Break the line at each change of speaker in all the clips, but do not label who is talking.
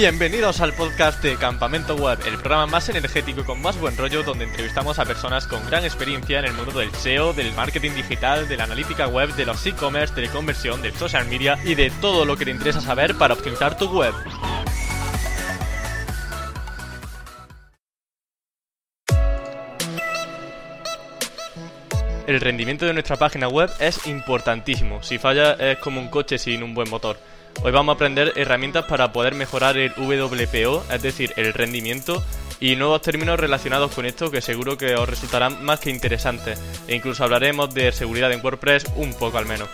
Bienvenidos al podcast de Campamento Web, el programa más energético con más buen rollo donde entrevistamos a personas con gran experiencia en el mundo del SEO, del marketing digital, de la analítica web, de los e-commerce, de la conversión, del social media y de todo lo que te interesa saber para optimizar tu web. El rendimiento de nuestra página web es importantísimo. Si falla es como un coche sin un buen motor. Hoy vamos a aprender herramientas para poder mejorar el WPO, es decir, el rendimiento, y nuevos términos relacionados con esto que seguro que os resultarán más que interesantes. E incluso hablaremos de seguridad en WordPress un poco al menos.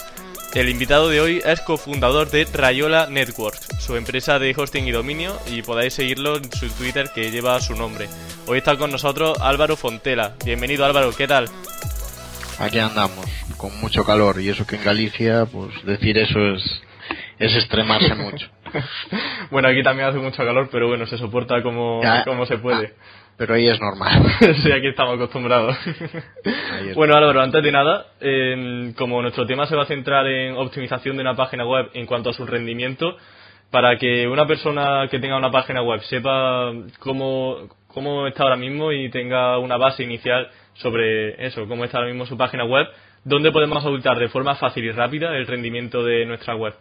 El invitado de hoy es cofundador de Rayola Networks, su empresa de hosting y dominio, y podáis seguirlo en su Twitter que lleva su nombre. Hoy está con nosotros Álvaro Fontela. Bienvenido Álvaro, ¿qué tal?
Aquí andamos, con mucho calor, y eso que en Galicia, pues decir eso es es extremarse mucho.
bueno, aquí también hace mucho calor, pero bueno, se soporta como, como se puede.
pero ahí es normal.
sí, aquí estamos acostumbrados. bueno, Álvaro, antes de nada, como nuestro tema se va a centrar en optimización de una página web en cuanto a su rendimiento, para que una persona que tenga una página web sepa cómo, cómo está ahora mismo y tenga una base inicial sobre eso, cómo está ahora mismo su página web, ¿dónde podemos auditar de forma fácil y rápida el rendimiento de nuestra web?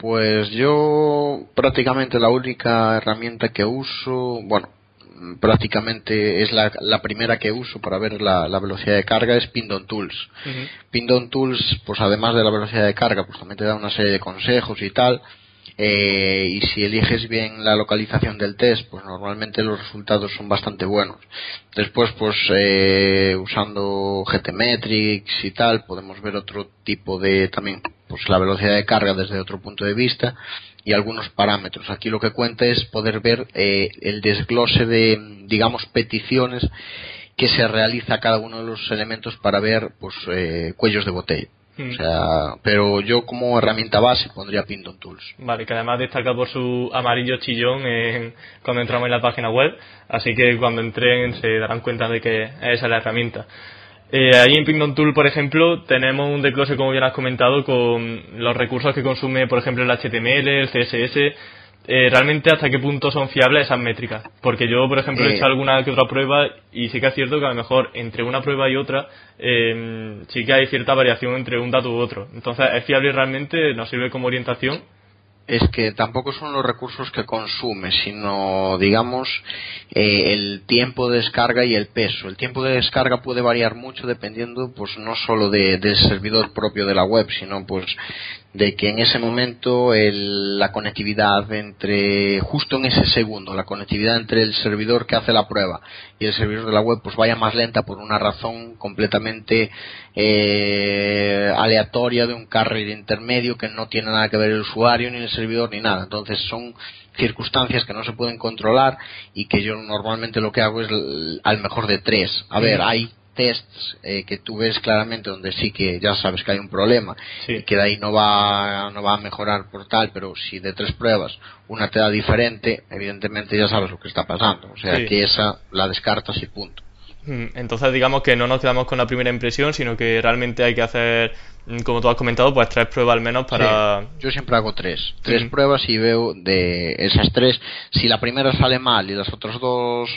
Pues yo prácticamente la única herramienta que uso, bueno, prácticamente es la, primera que uso para ver la, velocidad de carga es Pindon Tools. Pindon Tools, pues además de la velocidad de carga, pues también te da una serie de consejos y tal. Eh, y si eliges bien la localización del test, pues normalmente los resultados son bastante buenos. Después, pues eh, usando GTmetrix y tal, podemos ver otro tipo de también, pues la velocidad de carga desde otro punto de vista y algunos parámetros. Aquí lo que cuenta es poder ver eh, el desglose de, digamos, peticiones que se realiza cada uno de los elementos para ver, pues, cuellos de botella. O sea, pero yo como herramienta base pondría Pindon Tools.
Vale, que además destaca por su amarillo chillón cuando entramos en la página web, así que cuando entren se darán cuenta de que esa es la herramienta. Eh, ahí en Pindon Tool, por ejemplo, tenemos un desglose, como ya has comentado, con los recursos que consume, por ejemplo, el HTML, el CSS, eh, realmente hasta qué punto son fiables esas métricas. Porque yo, por ejemplo, he hecho alguna que otra prueba y sí que es cierto que a lo mejor entre una prueba y otra eh, sí que hay cierta variación entre un dato u otro. Entonces, ¿es fiable realmente? ¿Nos sirve como orientación?
Es que tampoco son los recursos que consume, sino, digamos, eh, el tiempo de descarga y el peso. El tiempo de descarga puede variar mucho dependiendo, pues, no solo del servidor propio de la web, sino, pues, de que en ese momento la conectividad entre, justo en ese segundo, la conectividad entre el servidor que hace la prueba y el servidor de la web pues vaya más lenta por una razón completamente eh, aleatoria de un carrier intermedio que no tiene nada que ver el usuario ni el servidor ni nada. Entonces son circunstancias que no se pueden controlar y que yo normalmente lo que hago es al mejor de tres. A ver, hay tests eh, que tú ves claramente donde sí que ya sabes que hay un problema y que de ahí no va no va a mejorar por tal pero si de tres pruebas una te da diferente evidentemente ya sabes lo que está pasando. O sea que esa la descartas y punto.
Mm, entonces digamos que no nos quedamos con la primera impresión sino que realmente hay que hacer mm, como tú has comentado pues tres pruebas al menos para
yo siempre hago tres. Tres pruebas y veo de esas tres si la primera sale mal y las otras dos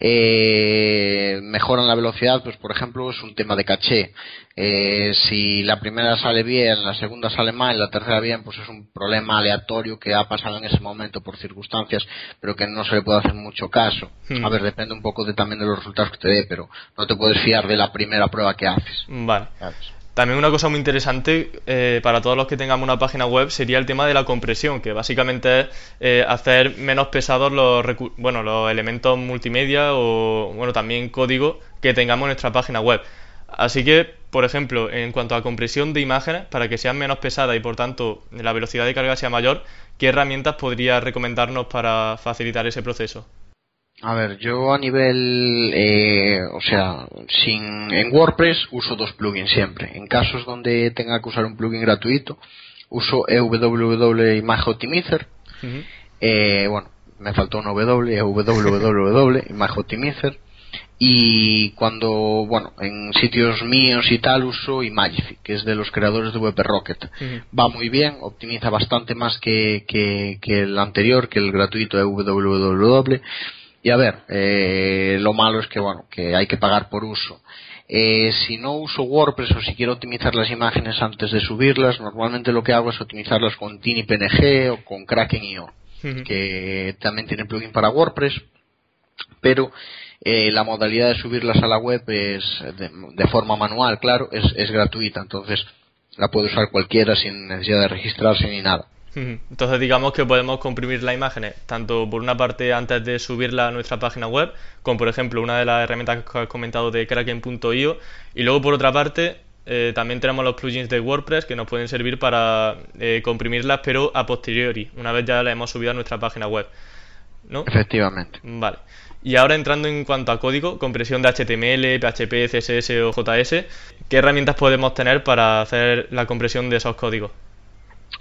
eh, mejoran la velocidad, pues por ejemplo es un tema de caché. Eh, si la primera sale bien, la segunda sale mal, la tercera bien, pues es un problema aleatorio que ha pasado en ese momento por circunstancias, pero que no se le puede hacer mucho caso. Hmm. A ver, depende un poco de, también de los resultados que te dé, pero no te puedes fiar de la primera prueba que haces.
Vale. También una cosa muy interesante eh, para todos los que tengamos una página web sería el tema de la compresión, que básicamente es eh, hacer menos pesados los, bueno, los elementos multimedia o bueno, también código que tengamos en nuestra página web. Así que, por ejemplo, en cuanto a compresión de imágenes, para que sean menos pesadas y por tanto la velocidad de carga sea mayor, ¿qué herramientas podría recomendarnos para facilitar ese proceso?
A ver, yo a nivel, eh, o sea, sin, en WordPress uso dos plugins siempre. En casos donde tenga que usar un plugin gratuito, uso EWW Image Optimizer. eh, bueno, me faltó un W, EWW Image Optimizer. y cuando, bueno, en sitios míos y tal uso Imagify, que es de los creadores de WP Rocket. Va muy bien, optimiza bastante más que, que, el anterior, que el gratuito de www. Y a ver, eh, lo malo es que, bueno, que hay que pagar por uso. Eh, si no uso WordPress o si quiero optimizar las imágenes antes de subirlas, normalmente lo que hago es optimizarlas con TinyPNG o con Kraken.io, que también tiene plugin para WordPress, pero eh, la modalidad de subirlas a la web es de, forma manual, claro, es, es, gratuita, entonces la puede usar cualquiera sin necesidad de registrarse ni nada.
Entonces digamos que podemos comprimir las imágenes tanto por una parte antes de subirla a nuestra página web, como por ejemplo una de las herramientas que has comentado de Kraken.io, y luego por otra parte eh, también tenemos los plugins de WordPress que nos pueden servir para eh, comprimirlas, pero a posteriori, una vez ya las hemos subido a nuestra página web. ¿No?
Efectivamente.
Vale. Y ahora entrando en cuanto a código, compresión de HTML, PHP, CSS o JS, ¿qué herramientas podemos tener para hacer la compresión de esos códigos?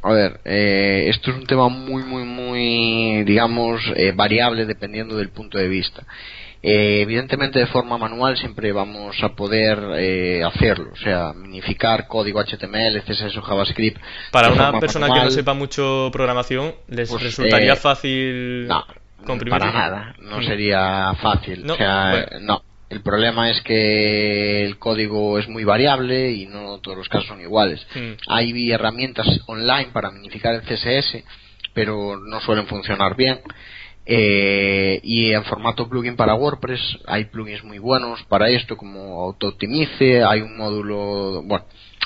A ver, eh, esto es un tema muy, muy, muy, digamos, eh, variable dependiendo del punto de vista. Eh, evidentemente de forma manual siempre vamos a poder hacerlo, o sea, minificar código HTML, CSS o JavaScript.
Para una persona que no sepa mucho programación, ¿les pues, resultaría fácil
para nada, no mm. sería fácil. No, o sea, no. El problema es que el código es muy variable y no todos los casos son iguales. Hay herramientas online para minificar el CSS, pero no suelen funcionar bien. Eh, y en formato plugin para WordPress hay plugins muy buenos para esto, como AutoOptimize, hay un módulo, bueno,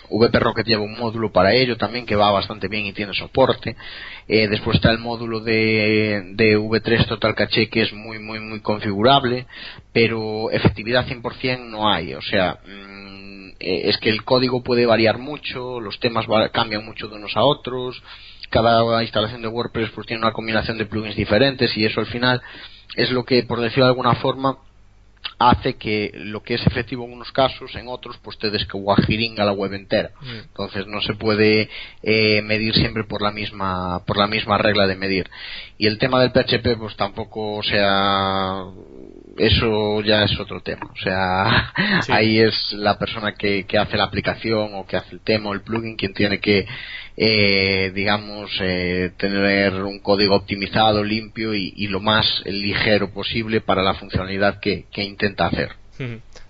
VP Rocket lleva un módulo para ello también que va bastante bien y tiene soporte. Eh, después está el módulo de, de V3 Total Caché que es muy, muy, muy configurable, pero efectividad 100% no hay. O sea, mm, eh, es que el código puede variar mucho, los temas cambian mucho de unos a otros, cada instalación de WordPress pues tiene una combinación de plugins diferentes y eso al final es lo que, por decirlo de alguna forma, hace que lo que es efectivo en unos casos, en otros, pues te descuajiringa la web entera. Mm. Entonces no se puede eh, medir siempre por la misma por la misma regla de medir. Y el tema del PHP, pues tampoco, sea, eso ya es otro tema. O sea, ahí es la persona que, que hace la aplicación o que hace el tema o el plugin quien tiene que eh, digamos, eh, tener un código optimizado, limpio y, lo más ligero posible para la funcionalidad que, intenta hacer.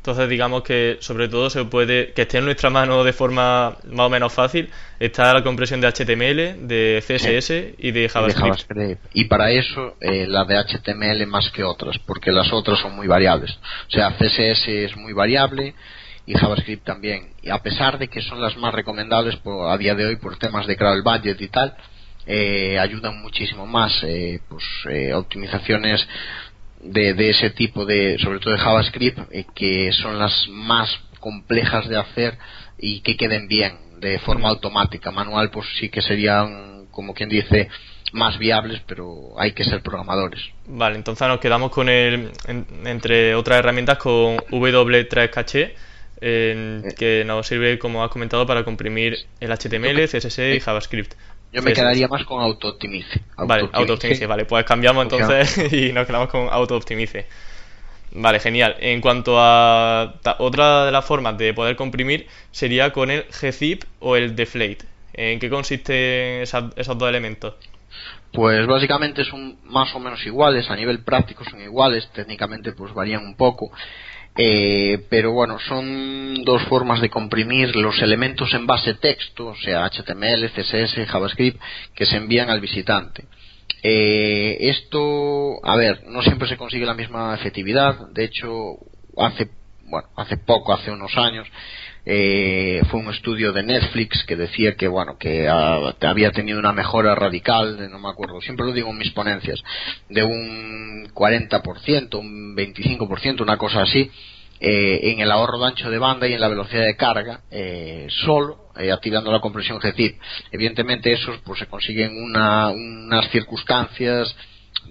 Entonces, digamos que sobre todo se puede, que esté en nuestra mano de forma más o menos fácil, está la compresión de HTML, de CSS y de JavaScript.
Y para eso, eh, la de HTML más que otras, porque las otras son muy variables. O sea, CSS es muy variable, y JavaScript también. Y a pesar de que son las más recomendables por, a día de hoy por temas de crowd budget y tal, eh, ayudan muchísimo más, eh, pues eh, optimizaciones de, de, ese tipo de, sobre todo de JavaScript, que son las más complejas de hacer y que queden bien de forma automática. Manual, pues sí que serían, como quien dice, más viables, pero hay que ser programadores.
Vale, entonces nos quedamos con el, entre otras herramientas, con W3 Caché eh, que nos sirve, como has comentado, para comprimir el HTML, CSS y JavaScript.
Yo me quedaría más con AutoOptimize.
Vale, AutoOptimize, vale, pues cambiamos entonces y nos quedamos con AutoOptimize. Vale, genial. En cuanto a otra de las formas de poder comprimir sería con el gzip o el deflate. ¿En qué consisten esos dos elementos?
Pues básicamente son más o menos iguales, a nivel práctico son iguales, técnicamente pues varían un poco. Eh, pero bueno, son dos formas de comprimir los elementos en base texto, o sea, HTML, CSS, JavaScript, que se envían al visitante. Eh, esto, a ver, no siempre se consigue la misma efectividad. De hecho, hace, bueno, hace poco, hace unos años, eh, fue un estudio de Netflix que decía que bueno que ah, había tenido una mejora radical no me acuerdo siempre lo digo en mis ponencias de un 40% un 25% una cosa así eh, en el ahorro de ancho de banda y en la velocidad de carga eh, solo activando la compresión GZIP evidentemente eso pues se consiguen una, unas circunstancias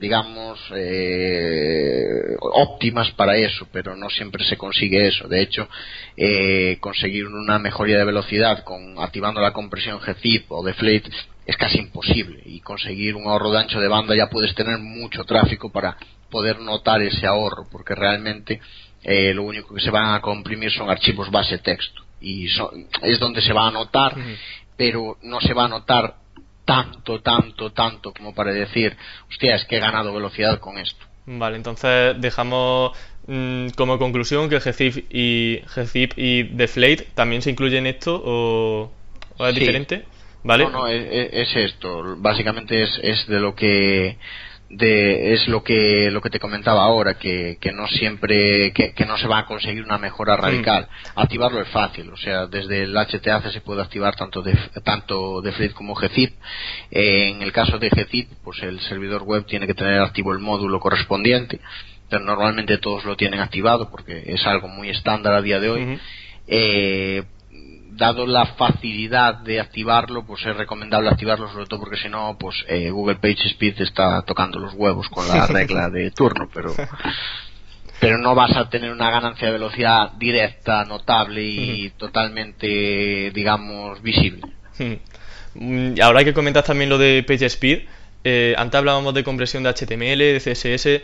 digamos, eh, óptimas para eso, pero no siempre se consigue eso. De hecho, eh, conseguir una mejoría de velocidad con activando la compresión GZIP o Deflate es casi imposible. Y conseguir un ahorro de ancho de banda ya puedes tener mucho tráfico para poder notar ese ahorro, porque realmente eh, lo único que se van a comprimir son archivos base texto. Y es donde se va a notar, pero no se va a notar tanto, tanto, tanto como para decir, hostia, es que he ganado velocidad con esto.
Vale, entonces dejamos mm, como conclusión que GZIP y, GZIP y Deflate también se incluyen en esto o, es diferente. ¿Vale?
No, no, es, esto. Básicamente es, es de lo que de, es lo que lo que te comentaba ahora que, que no siempre que, no se va a conseguir una mejora radical. Activarlo es fácil o sea desde el HTAC se puede activar tanto de tanto de Fleet como GZIP eh, en el caso de GZIP pues el servidor web tiene que tener activo el módulo correspondiente pero normalmente todos lo tienen activado porque es algo muy estándar a día de hoy dado la facilidad de activarlo, pues es recomendable activarlo, sobre todo porque si no, pues eh, Google PageSpeed está tocando los huevos con la regla de turno, pero pero no vas a tener una ganancia de velocidad directa, notable y totalmente, digamos, visible.
Mm, ahora que comentas también lo de PageSpeed, eh, antes hablábamos de compresión de HTML, de CSS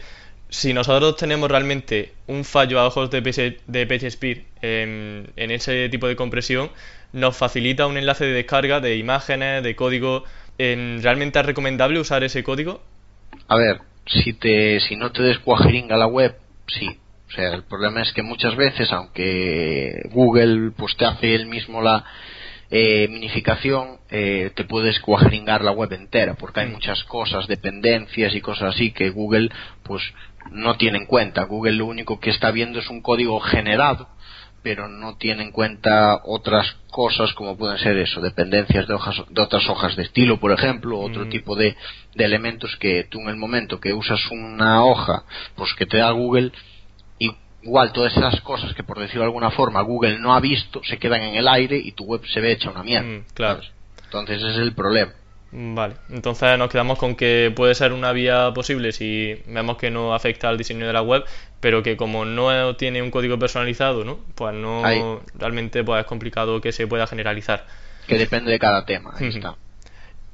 si nosotros tenemos realmente un fallo a ojos de, PageSpeed en, en, ese tipo de compresión, nos facilita un enlace de descarga de imágenes, de código. ¿Realmente es recomendable usar ese código?
A ver, si, te, si no te descuajeringa la web, sí. O sea, el problema es que muchas veces, aunque Google pues te hace él mismo la, eh, minificación eh, te puedes cuajeringar la web entera porque hay mm. muchas cosas, dependencias y cosas así que Google pues no tiene en cuenta. Google lo único que está viendo es un código generado pero no tiene en cuenta otras cosas como pueden ser eso, dependencias de hojas de otras hojas de estilo, por ejemplo, otro mm. tipo de, de elementos que tú en el momento que usas una hoja, pues que te da Google, igual todas esas cosas que por decirlo de alguna forma Google no ha visto se quedan en el aire y tu web se ve hecha una mierda. Mm,
claro.
Entonces ese es el problema.
Vale, entonces nos quedamos con que puede ser una vía posible si vemos que no afecta al diseño de la web, pero que como no tiene un código personalizado, ¿no? Pues no realmente pues es complicado que se pueda generalizar.
Que depende de cada tema, ahí está.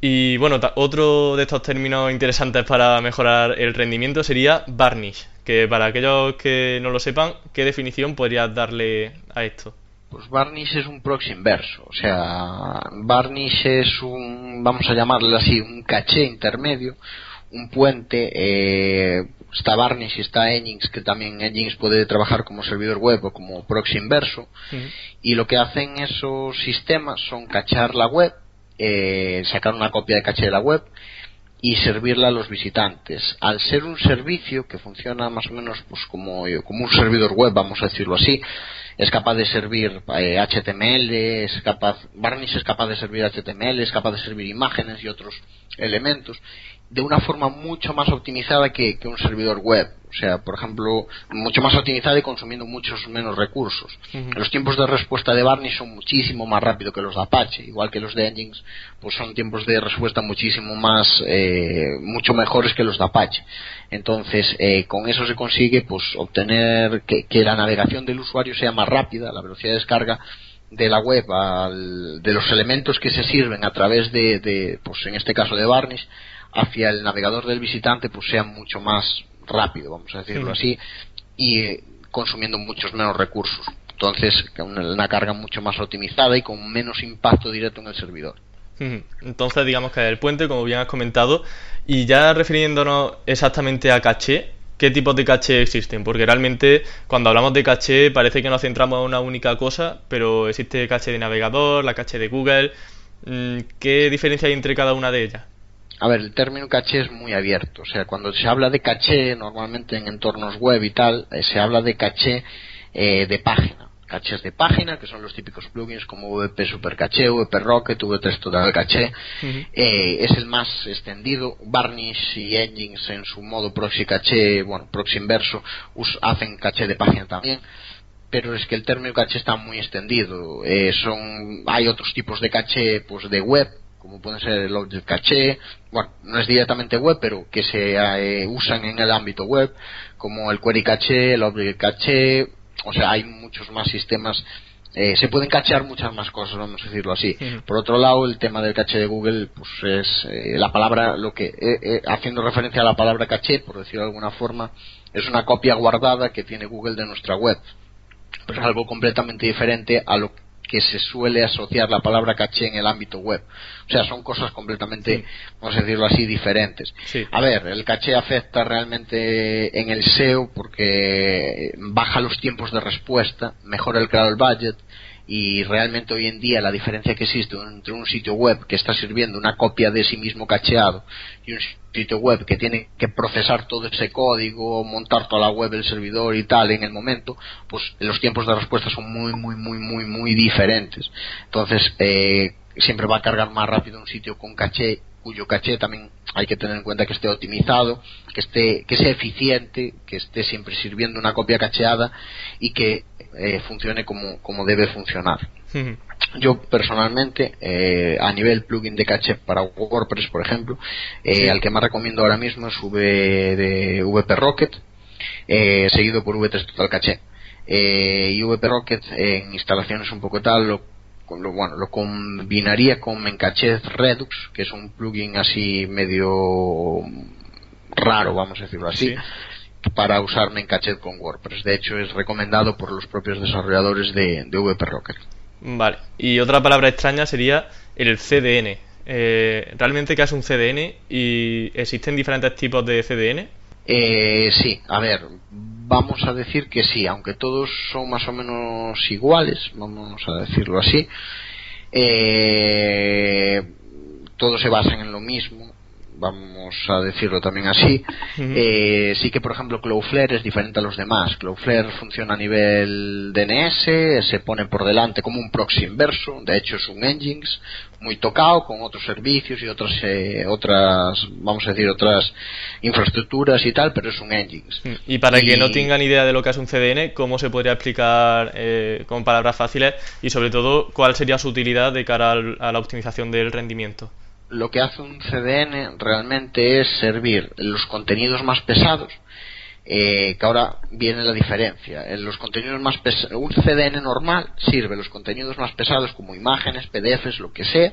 Y bueno, otro de estos términos interesantes para mejorar el rendimiento sería varnish, que para aquellos que no lo sepan, ¿qué definición podrías darle a esto?
Pues varnish es un proxy inverso, o sea, varnish es un, vamos a llamarlo así, un caché intermedio, un puente, eh, está Varnish y está Nginx, que también Nginx puede trabajar como servidor web o como proxy inverso, y lo que hacen esos sistemas son cachar la web eh, sacar una copia de caché de la web y servirla a los visitantes. Al ser un servicio que funciona más o menos pues como, un servidor web, vamos a decirlo así, es capaz de servir HTML, eh, es capaz, Varnish es capaz de servir HTML, es capaz de servir imágenes y otros elementos de una forma mucho más optimizada que, un servidor web. O sea, por ejemplo, mucho más optimizada y consumiendo muchos menos recursos. Los tiempos de respuesta de Varnish son muchísimo más rápidos que los de Apache, igual que los de Nginx, pues son tiempos de respuesta muchísimo más, eh, mucho mejores que los de Apache. Entonces, eh, con eso se consigue, pues, obtener que, la navegación del usuario sea más rápida, la velocidad de descarga de la web de los elementos que se sirven a través de, de, pues en este caso de Varnish hacia el navegador del visitante pues sea mucho más rápido, vamos a decirlo así, y eh, consumiendo muchos menos recursos. Entonces, una carga mucho más optimizada y con menos impacto directo en el servidor.
Entonces, digamos que el puente, como bien has comentado, y ya refiriéndonos exactamente a caché, ¿qué tipos de caché existen? Porque realmente cuando hablamos de caché parece que nos centramos en una única cosa, pero existe caché de navegador, la caché de Google. Mm, ¿Qué diferencia hay entre cada una de ellas?
A ver, el término caché es muy abierto. O sea, cuando se habla de caché, normalmente en entornos web y tal, eh, se habla de caché eh, de página. Cachés de página, que son los típicos plugins como VP Super Caché, VP Rocket, VP Total Caché. Eh, es el más extendido. Varnish y Engines en su modo proxy caché, bueno, proxy inverso, hacen caché de página también pero es que el término caché está muy extendido. son, hay otros tipos de caché pues de web, como pueden ser el Object Cache, bueno, no es directamente web, pero que se eh, usan en el ámbito web, como el Query Cache, el Object Cache, o sea, hay muchos más sistemas eh, se pueden cachear muchas más cosas, vamos a decirlo así. Por otro lado, el tema del caché de Google, pues es eh, la palabra, lo que, eh, haciendo referencia a la palabra caché, por decirlo de alguna forma, es una copia guardada que tiene Google de nuestra web. Pero es algo completamente diferente a lo que se suele asociar la palabra caché en el ámbito web. O sea, son cosas completamente, vamos a decirlo así, diferentes. A ver, el caché afecta realmente en el SEO porque baja los tiempos de respuesta, mejora el el budget y realmente hoy en día la diferencia que existe entre un sitio web que está sirviendo una copia de sí mismo cacheado y un sitio web que tiene que procesar todo ese código, montar toda la web del servidor y tal en el momento, pues los tiempos de respuesta son muy, muy, muy, muy, muy diferentes. Entonces, eh, siempre va a cargar más rápido un sitio con caché cuyo caché también hay que tener en cuenta que esté optimizado, que esté, que sea eficiente, que esté siempre sirviendo una copia cacheada y que eh, funcione como, como debe funcionar. Yo personalmente, eh, a nivel plugin de caché para WordPress, por ejemplo, eh, al que más recomiendo ahora mismo es v de VP Rocket, seguido por V3 Total Caché. y VP Rocket en instalaciones un poco tal lo lo, bueno, lo combinaría con Mencachez Redux, que es un plugin así medio raro, vamos a decirlo así, para usar Mencachez con WordPress. De hecho, es recomendado por los propios desarrolladores de, de VP Rocket.
Vale, y otra palabra extraña sería el CDN. Eh, ¿Realmente qué es un CDN y existen diferentes tipos de CDN?
Eh, sí, a ver, vamos a decir que sí, aunque todos son más o menos iguales, vamos a decirlo así, eh, todos se basan en lo mismo, vamos a decirlo también así. Eh, sí que, por ejemplo, Cloudflare es diferente a los demás. Cloudflare funciona a nivel DNS, se pone por delante como un proxy inverso, de hecho es un Nginx muy tocado con otros servicios y otras, eh, otras vamos a decir, otras infraestructuras y tal, pero es un Nginx.
Y para que no tengan idea de lo que es un CDN, ¿cómo se podría explicar eh, con palabras fáciles y sobre todo cuál sería su utilidad de cara a la optimización del rendimiento?
Lo que hace un CDN realmente es servir los contenidos más pesados, eh, que ahora viene la diferencia. En los contenidos más un CDN normal sirve los contenidos más pesados como imágenes, PDFs, lo que sea,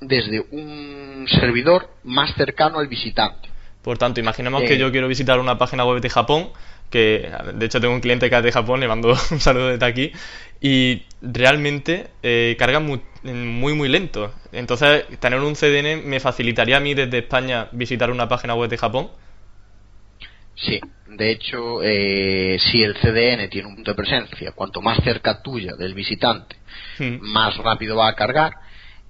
desde un servidor más cercano al visitante.
Por tanto, imaginemos que eh, yo quiero visitar una página web de Japón que de hecho tengo un cliente que es de Japón, le mando un saludo desde aquí, y realmente eh, carga muy, muy, muy lento. Entonces, tener un CDN me facilitaría a mí desde España visitar una página web de Japón.
Sí, de hecho, eh, si el CDN tiene un punto de presencia, cuanto más cerca tuya del visitante, hmm. más rápido va a cargar,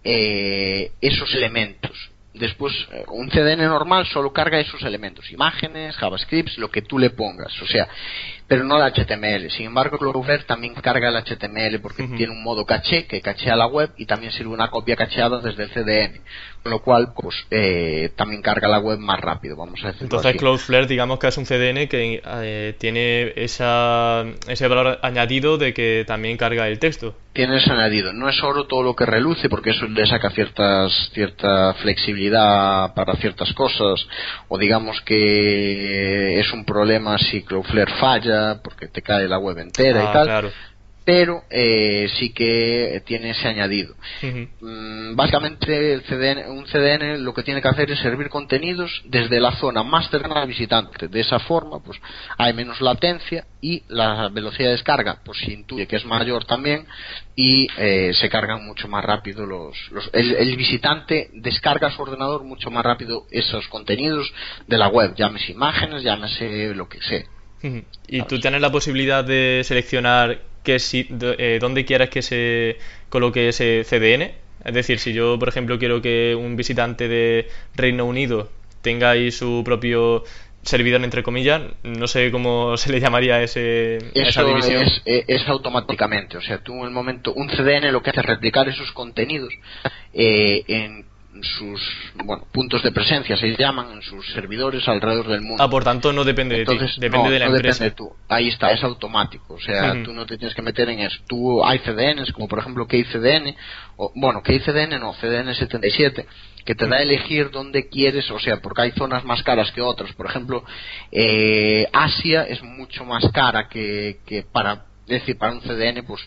eh, esos elementos Después, eh, un CDN normal solo carga esos elementos, imágenes, JavaScript, lo que tú le pongas, o sea, pero no el HTML. Sin embargo, Cloudflare también carga el HTML porque tiene un modo caché que cachea la web y también sirve una copia cacheada desde el CDN, con lo cual, pues, eh, también carga la web más rápido, vamos a decirlo
Entonces, Cloudflare, digamos que es un CDN que eh, tiene esa, ese valor añadido de que también carga el texto.
Tienes añadido. No es oro todo lo que reluce, porque eso le saca ciertas, cierta flexibilidad para ciertas cosas, o digamos que es un problema si Cloudflare falla, porque te cae la web entera y ah, tal pero eh, sí que tiene ese añadido. Mm, básicamente el CDN, un CDN lo que tiene que hacer es servir contenidos desde la zona más cercana al visitante. De esa forma, pues hay menos latencia y la velocidad de descarga, pues se intuye que es mayor también y eh, se cargan mucho más rápido los, el, visitante descarga a su ordenador mucho más rápido esos contenidos de la web, llámese imágenes, llámese lo que sea.
Y tú tienes la posibilidad de seleccionar que si, eh, dónde quieras que se coloque ese CDN. Es decir, si yo, por ejemplo, quiero que un visitante de Reino Unido tenga ahí su propio servidor, entre comillas, no sé cómo se le llamaría ese, esa división.
Es, eh, es, automáticamente, o sea, tú en el momento, un CDN lo que hace es replicar esos contenidos eh, en sus bueno, puntos de presencia, se llaman, en sus servidores alrededor del mundo.
Ah, por tanto no depende de ti, depende de la empresa. Depende
tú. Ahí está, es automático, o sea, tú no te tienes que meter en eso. Tú hay CDNs, como por ejemplo KCDN, o bueno, KCDN no, CDN 77, que te da a elegir dónde quieres, o sea, porque hay zonas más caras que otras. Por ejemplo, eh, Asia es mucho más cara que, que para es decir, para un CDN, pues,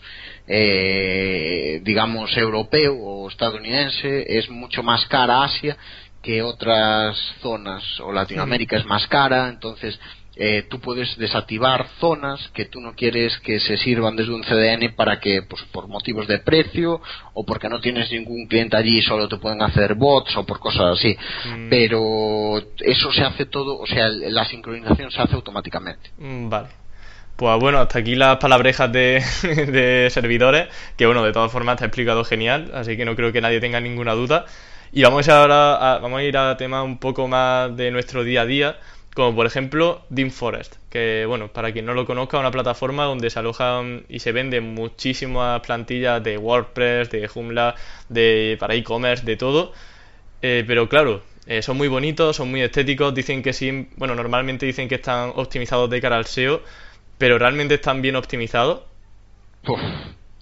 eh, digamos, europeo o estadounidense, es mucho más cara Asia que otras zonas, o Latinoamérica es más cara, entonces eh, tú puedes desactivar zonas que tú no quieres que se sirvan desde un CDN para que, pues por motivos de precio o porque no tienes ningún cliente allí solo te pueden hacer bots o por cosas así. Mm. Pero eso se hace todo, o sea, la sincronización se hace automáticamente.
Mm, vale. Pues bueno, hasta aquí las palabrejas de, servidores, que bueno, de todas formas te ha explicado genial, así que no creo que nadie tenga ninguna duda. Y vamos ahora a, vamos a ir a temas un poco más de nuestro día a día, como por ejemplo DeanForest, que bueno, para quien no lo conozca, es una plataforma donde se alojan y se venden muchísimas plantillas de WordPress, de Joomla, de para e-commerce, de todo. Eh, pero claro, eh, son muy bonitos, son muy estéticos, dicen que sí, bueno, normalmente dicen que están optimizados de cara al SEO, pero realmente están bien optimizados.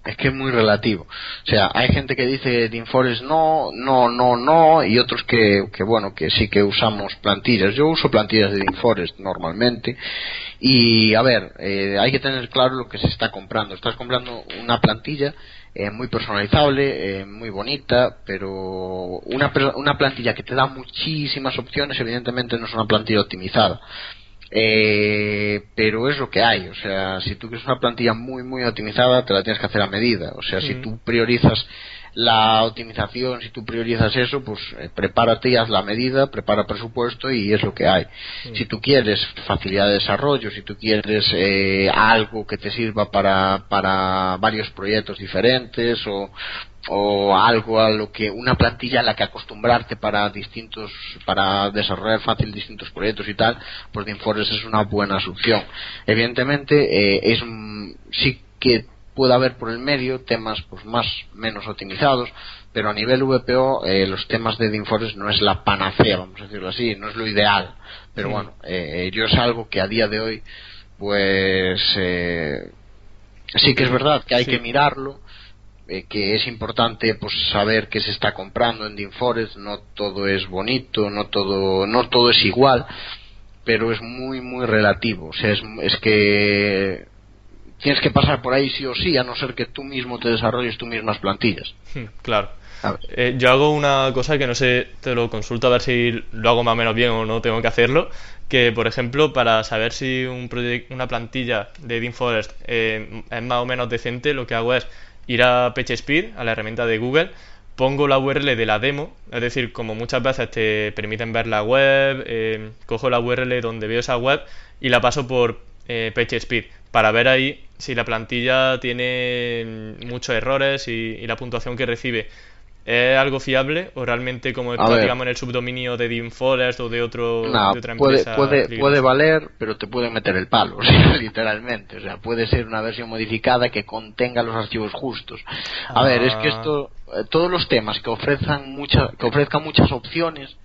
es que es muy relativo. O sea, hay gente que dice DeanForest no, no, no, no, y otros que, que, bueno, que sí que usamos plantillas. Yo uso plantillas de DeanForest normalmente. Y, a ver, eh, hay que tener claro lo que se está comprando. Estás comprando una plantilla eh, muy personalizable, eh, muy bonita, pero una, una plantilla que te da muchísimas opciones, evidentemente no es una plantilla optimizada. Eh, pero es lo que hay. O sea, si tú quieres una plantilla muy, muy optimizada, te la tienes que hacer a medida. O sea, si tú priorizas la optimización, si tú priorizas eso, pues eh, prepárate y haz la medida, prepara presupuesto y es lo que hay. Si tú quieres facilidad de desarrollo, si tú quieres eh, algo que te sirva para, para varios proyectos diferentes o, o algo a lo que una plantilla a la que acostumbrarte para distintos para desarrollar fácil distintos proyectos y tal pues Informes es una buena solución evidentemente eh, es sí que puede haber por el medio temas pues más menos optimizados pero a nivel VPO eh, los temas de Informes no es la panacea vamos a decirlo así no es lo ideal. Pero bueno eh, yo es algo que a día de hoy pues sí que es verdad que hay que mirarlo eh, que es importante pues saber qué se está comprando en DeanForest no todo es bonito no todo no todo es igual pero es muy muy relativo. O sea es, es que tienes que pasar por ahí sí o sí a no ser que tú mismo te desarrolles tus mismas plantillas
hmm, claro eh, yo hago una cosa que no sé, te lo consulto a ver si lo hago más o menos bien o no tengo que hacerlo. Que, por ejemplo, para saber si un una plantilla de DeanForest eh, es más o menos decente, lo que hago es ir a PageSpeed, a la herramienta de Google, pongo la URL de la demo, es decir, como muchas veces te permiten ver la web, eh, cojo la URL donde veo esa web y la paso por eh, PageSpeed para ver ahí si la plantilla tiene muchos errores y la puntuación que recibe ¿Es algo fiable o realmente como está, digamos, en el subdominio de DeanForest o de, otro, de otra
empresa? Puede, puede, puede, valer, pero te pueden meter el palo, literalmente. O sea, puede ser una versión modificada que contenga los archivos justos. A ver, es que ah. esto, eh, todos los temas que ofrezcan, mucha, que ofrezcan muchas opciones,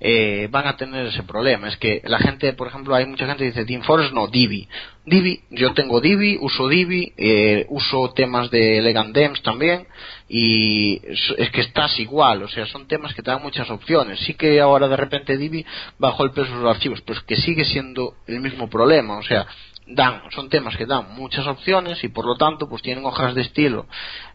eh, van a tener ese problema. Es que la gente, por ejemplo, hay mucha gente que dice DeanForest no, Divi. Divi, yo tengo Divi, uso Divi, eh, uso temas de Elegant Dems también y es que estás igual, o sea, son temas que te dan muchas opciones. Sí que ahora de repente Divi bajó el peso de los archivos, pero es que sigue siendo el mismo problema, o sea, dan son temas que dan muchas opciones y por lo tanto pues tienen hojas de estilo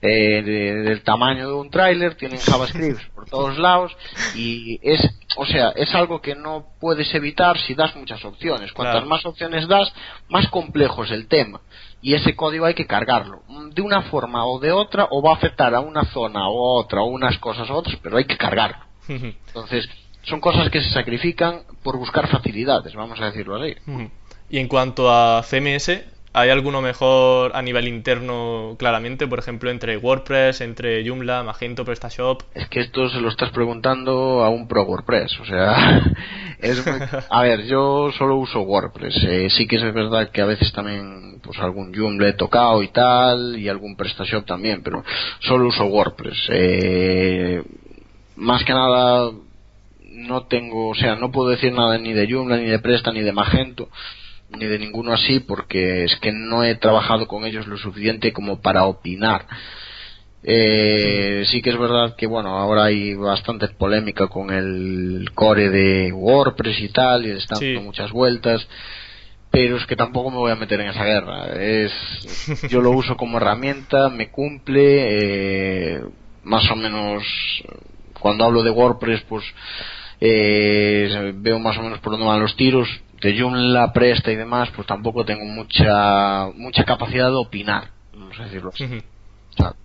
eh, del tamaño de un tráiler tienen JavaScript por todos lados y es o sea es algo que no puedes evitar si das muchas opciones. Cuantas más opciones das más complejo es el tema y ese código hay que cargarlo. De una forma o de otra o va a afectar a una zona o a otra o unas cosas u otras pero hay que cargarlo. Entonces son cosas que se sacrifican por buscar facilidades vamos a decirlo así
y en cuanto a CMS, ¿hay alguno mejor a nivel interno claramente? Por ejemplo, entre WordPress, entre Joomla, Magento, PrestaShop.
Es que esto se lo estás preguntando a un pro WordPress. O sea, a ver, yo solo uso WordPress. Eh, sí que es verdad que a veces también pues algún Joomla he tocado y tal, y algún PrestaShop también, pero solo uso WordPress. Eh, más que nada no tengo, o sea, no puedo decir nada ni de Joomla, ni de Presta, ni de Magento ni de ninguno así porque es que no he trabajado con ellos lo suficiente como para opinar. Eh, sí. que es verdad que bueno ahora hay bastante polémica con el core de WordPress y tal y están dando muchas vueltas pero es que tampoco me voy a meter en esa guerra. Es, yo lo uso como herramienta, me cumple, eh, más o menos, cuando hablo de WordPress, pues eh, veo más o menos por dónde van los tiros. De Joomla, Presta y demás, pues tampoco tengo mucha mucha capacidad de opinar, vamos a decirlo así.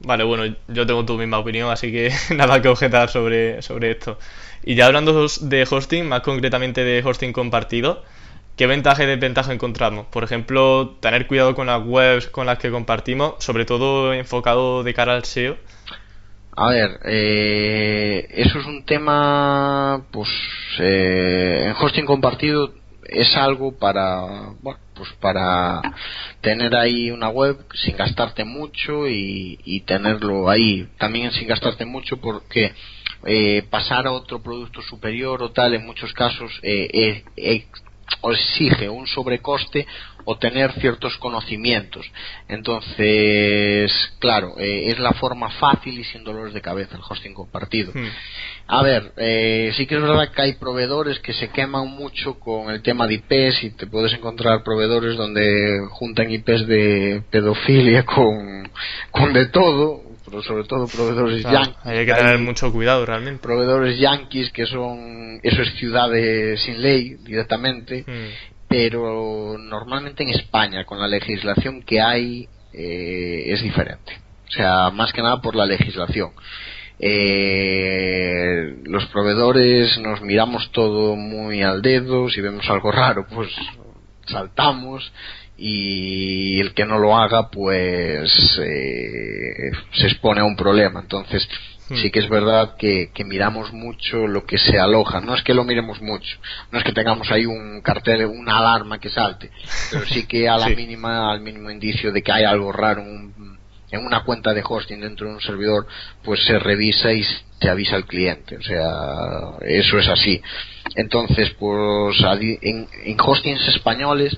Vale, bueno, yo tengo tu misma opinión, así que nada que objetar sobre, sobre esto. Y ya hablando de hosting, más concretamente de hosting compartido, ¿qué ventaja y desventaja encontramos? Por ejemplo, tener cuidado con las webs con las que compartimos, sobre todo enfocado de cara al SEO.
A ver, eh, eso es un tema, pues, eh, en hosting compartido es algo para, pues para tener ahí una web sin gastarte mucho y, tenerlo ahí. También sin gastarte mucho porque eh, pasar a otro producto superior o tal en muchos casos eh, eh, exige un sobrecoste o tener ciertos conocimientos. Entonces, claro, eh, es la forma fácil y sin dolores de cabeza el hosting compartido. Hmm. A ver, eh, sí que es verdad que hay proveedores que se queman mucho con el tema de IPs y te puedes encontrar proveedores donde juntan IPs de pedofilia con, con de todo, pero sobre todo proveedores yankees.
Hay que tener mucho cuidado realmente.
Proveedores yankees que son, eso es ciudades sin ley directamente, hmm pero normalmente en España, con la legislación que hay, eh, es diferente. O sea, más que nada por la legislación. Eh, los proveedores nos miramos todo muy al dedo, si vemos algo raro, pues saltamos y el que no lo haga, pues eh, se expone a un problema. Entonces, sí que es verdad que, miramos mucho lo que se aloja. No es que lo miremos mucho, no es que tengamos ahí un cartel, una alarma que salte, pero sí que a la mínima, al mínimo indicio de que hay algo raro en, una cuenta de hosting dentro de un servidor, pues se revisa y se avisa al cliente. O sea, eso es así. Entonces, pues en, en hostings españoles,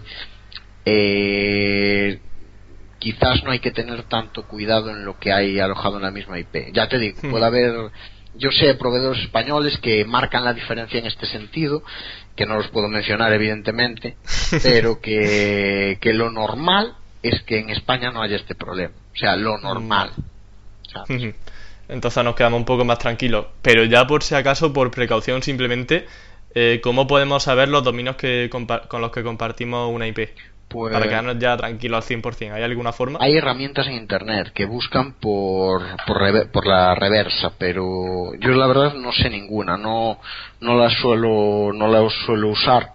eh, quizás no hay que tener tanto cuidado en lo que hay alojado en la misma IP. Ya te digo, hmm. puede haber, yo sé proveedores españoles que marcan la diferencia en este sentido, que no los puedo mencionar evidentemente, pero que, que lo normal es que en España no haya este problema. O sea, lo normal.
Hmm. Entonces nos quedamos un poco más tranquilos. Pero ya por si acaso, por precaución simplemente, eh, ¿cómo podemos saber los dominios que con los que compartimos una IP? Pues, para quedarnos ya tranquilos al 100%. ¿Hay alguna forma?
Hay herramientas en Internet que buscan por, por, la reversa, pero yo la verdad no sé ninguna. No, no la suelo, no la suelo usar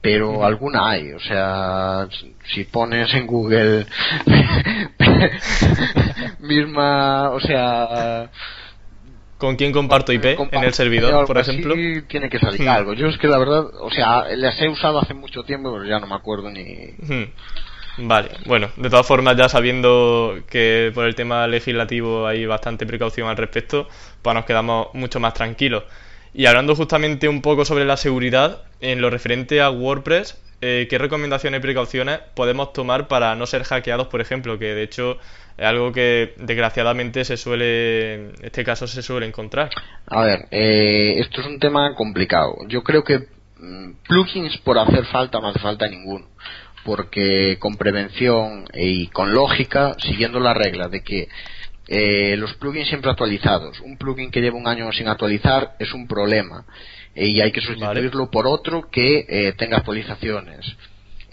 pero alguna hay, o sea, si pones en Google misma, o sea,
con quién comparto IP en el servidor, por ejemplo.
Sí, tiene que salir hmm. algo. Yo es que la verdad, o sea, las he usado hace mucho tiempo, pero ya no me acuerdo ni. Hmm.
Vale, bueno, de todas formas, ya sabiendo que por el tema legislativo hay bastante precaución al respecto, pues nos quedamos mucho más tranquilos. Y hablando justamente un poco sobre la seguridad, en lo referente a WordPress, eh, ¿qué recomendaciones y precauciones podemos tomar para no ser hackeados, por ejemplo? Que de hecho es algo que desgraciadamente se suele, este caso se suele encontrar.
A ver, eh, esto es un tema complicado. Yo creo que mm, plugins por hacer falta no hace falta ninguno. Porque con prevención y con lógica, siguiendo la regla de que eh, los plugins siempre actualizados, un plugin que lleva un año sin actualizar es un problema y hay que sustituirlo por otro que eh, tenga actualizaciones.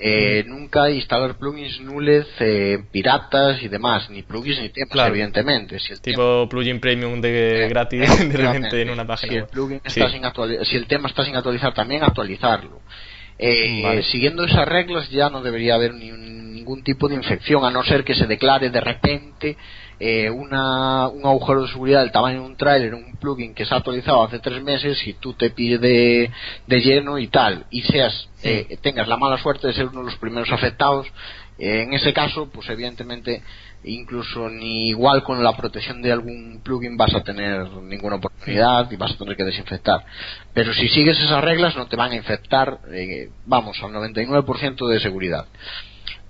Eh, nunca instalar plugins nules eh, piratas y demás, ni plugins ni temas, evidentemente.
Si el tipo plugin premium de eh, gratis de repente en una página.
Si el, plugin está sin si el tema está sin actualizar, también actualizarlo. Eh, Siguiendo esas reglas ya no debería haber ni ningún tipo de infección, a no ser que se declare de repente eh, una, un agujero de seguridad del tamaño de un trailer, un plugin que se ha actualizado hace tres meses y tú te pides de, lleno y tal, y seas, eh, tengas la mala suerte de ser uno de los primeros afectados, eh, en ese caso, pues evidentemente, incluso ni igual con la protección de algún plugin vas a tener ninguna oportunidad y vas a tener que desinfectar. Pero si sigues esas reglas no te van a infectar, vamos, al 99% de seguridad.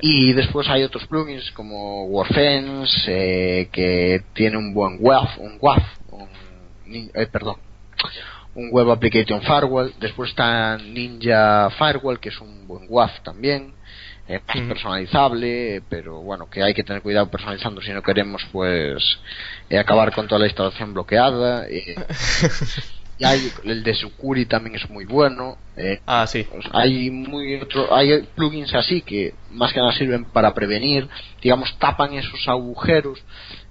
Y después hay otros plugins como WordFence, eh, que tiene un buen WAF, un WAF, eh, perdón, un Web Application Firewall. Después está Ninja Firewall, que es un buen WAF también. eh, más personalizable, pero bueno, que hay que tener cuidado personalizando si no queremos pues eh, acabar con toda la instalación bloqueada. Eh, y hay, el de Sucuri también es muy bueno.
ah, sí.
Pues, hay, muy otro, hay plugins así que más que nada sirven para prevenir, digamos, tapan esos agujeros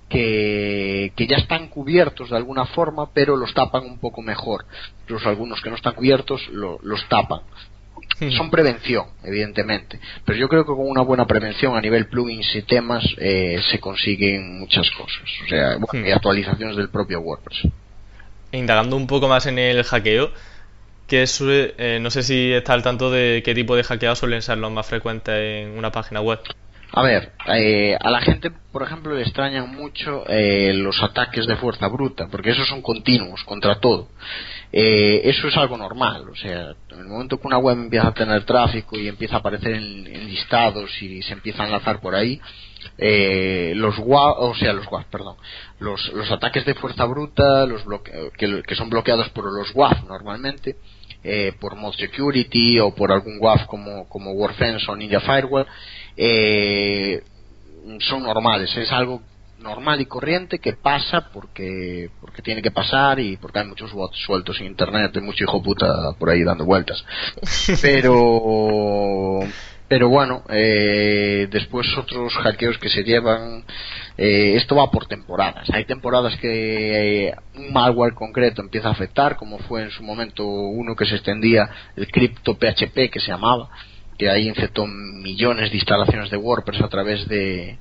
que, que, ya están cubiertos de alguna forma, pero los tapan un poco mejor. Incluso algunos que no están cubiertos los tapan son prevención, evidentemente. Pero yo creo que con una buena prevención a nivel plugins y temas eh, se consiguen muchas cosas. O sea, bueno, y actualizaciones del propio WordPress.
Indagando un poco más en el hackeo, que eh, no sé si está al tanto de qué tipo de hackeados suelen ser los más frecuentes en una página web.
A ver, eh, a la gente, por ejemplo, le extrañan mucho eh, los ataques de fuerza bruta, porque esos son continuos, contra todo. Eh, eso es algo normal, o sea, en el momento que una web empieza a tener tráfico y empieza a aparecer en, listados y se empieza a enlazar por ahí, los WAF, o sea, los WAF, perdón, los, los ataques de fuerza bruta, los que, que, son bloqueados por los WAF normalmente, por Mod Security o por algún WAF como, como Warfence o Ninja Firewall, eh, son normales, es algo normal y corriente que pasa porque porque tiene que pasar y porque hay muchos bots sueltos en internet, hay mucho hijo puta por ahí dando vueltas. Pero pero bueno, eh, después otros hackeos que se llevan, eh, esto va por temporadas. Hay temporadas que un malware concreto empieza a afectar, como fue en su momento uno que se extendía, el cripto PHP que se llamaba, que ahí infectó millones de instalaciones de WordPress a través de,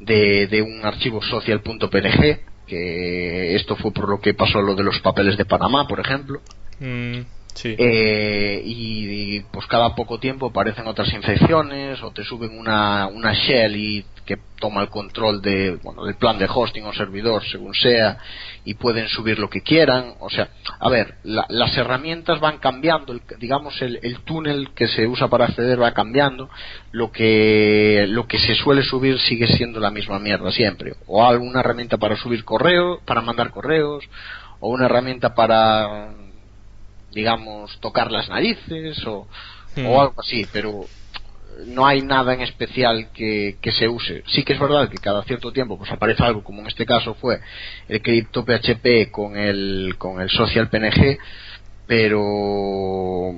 de, un archivo social.png, que esto fue por lo que pasó lo de los papeles de Panamá, por ejemplo.
Mm,
eh, y, pues cada poco tiempo aparecen otras infecciones o te suben una, una shell y que toma el control de, bueno, del plan de hosting o servidor según sea y pueden subir lo que quieran. O sea, a ver, las herramientas van cambiando, digamos el, el, túnel que se usa para acceder va cambiando, lo que, lo que se suele subir sigue siendo la misma mierda siempre. O alguna herramienta para subir correo, para mandar correos, o una herramienta para digamos, tocar las narices o, o hmm. algo así, pero no hay nada en especial que, que, se use. Sí que es verdad que cada cierto tiempo pues aparece algo, como en este caso fue el Crypto PHP con el, con el Social PNG, pero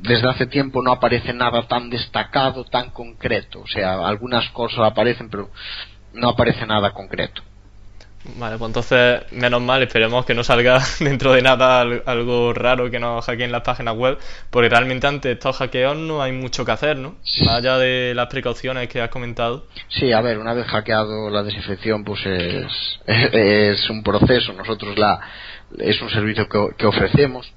desde hace tiempo no aparece nada tan destacado, tan concreto. O sea, algunas cosas aparecen, pero no aparece nada concreto.
Vale, pues entonces, menos mal, esperemos que no salga dentro de nada algo raro que nos hackeen las páginas web, porque realmente ante estos hackeos no hay mucho que hacer, ¿no? Más allá de las precauciones que has comentado.
Sí, a ver, una vez hackeado la desinfección, pues es, es un proceso. Nosotros la es un servicio que, que ofrecemos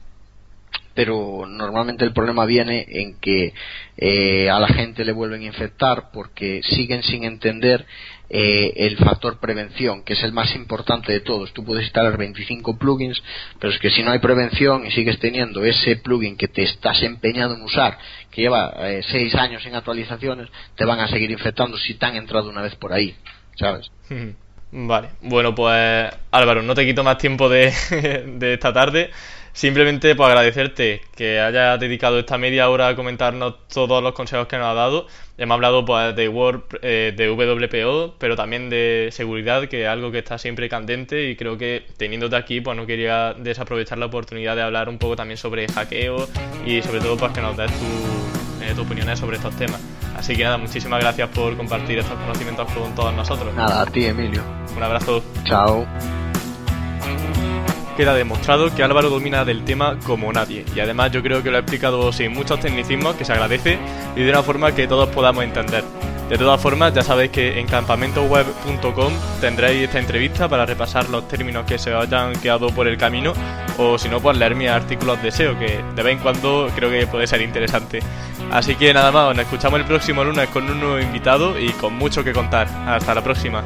pero normalmente el problema viene en que eh, a la gente le vuelven a infectar porque siguen sin entender eh, el factor prevención, que es el más importante de todos. Tú puedes instalar 25 plugins, pero es que si no hay prevención y sigues teniendo ese plugin que te estás empeñado en usar, que lleva 6 eh, años en actualizaciones, te van a seguir infectando si te han entrado una vez por ahí, ¿sabes?
Vale, bueno pues Álvaro, no te quito más tiempo de, de esta tarde. Simplemente pues agradecerte que hayas dedicado esta media hora a comentarnos todos los consejos que nos has dado. Hemos hablado pues de Word, eh, de WPO, pero también de seguridad, que es algo que está siempre candente y creo que teniéndote aquí pues no quería desaprovechar la oportunidad de hablar un poco también sobre hackeo y sobre todo pues que nos des eh, tus opiniones sobre estos temas. Así que nada, muchísimas gracias por compartir estos conocimientos con todos nosotros.
Nada, a ti Emilio.
Un abrazo.
Chao
queda demostrado que Álvaro domina del tema como nadie. Y además yo creo que lo ha explicado sin muchos tecnicismos, que se agradece, y de una forma que todos podamos entender. De todas formas, ya sabéis que en campamentoweb.com tendréis esta entrevista para repasar los términos que se hayan quedado por el camino, o si no, pues leer mis artículos de SEO, que de vez en cuando creo que puede ser interesante. Así que nada más, nos escuchamos el próximo lunes con un nuevo invitado y con mucho que contar. Hasta la próxima.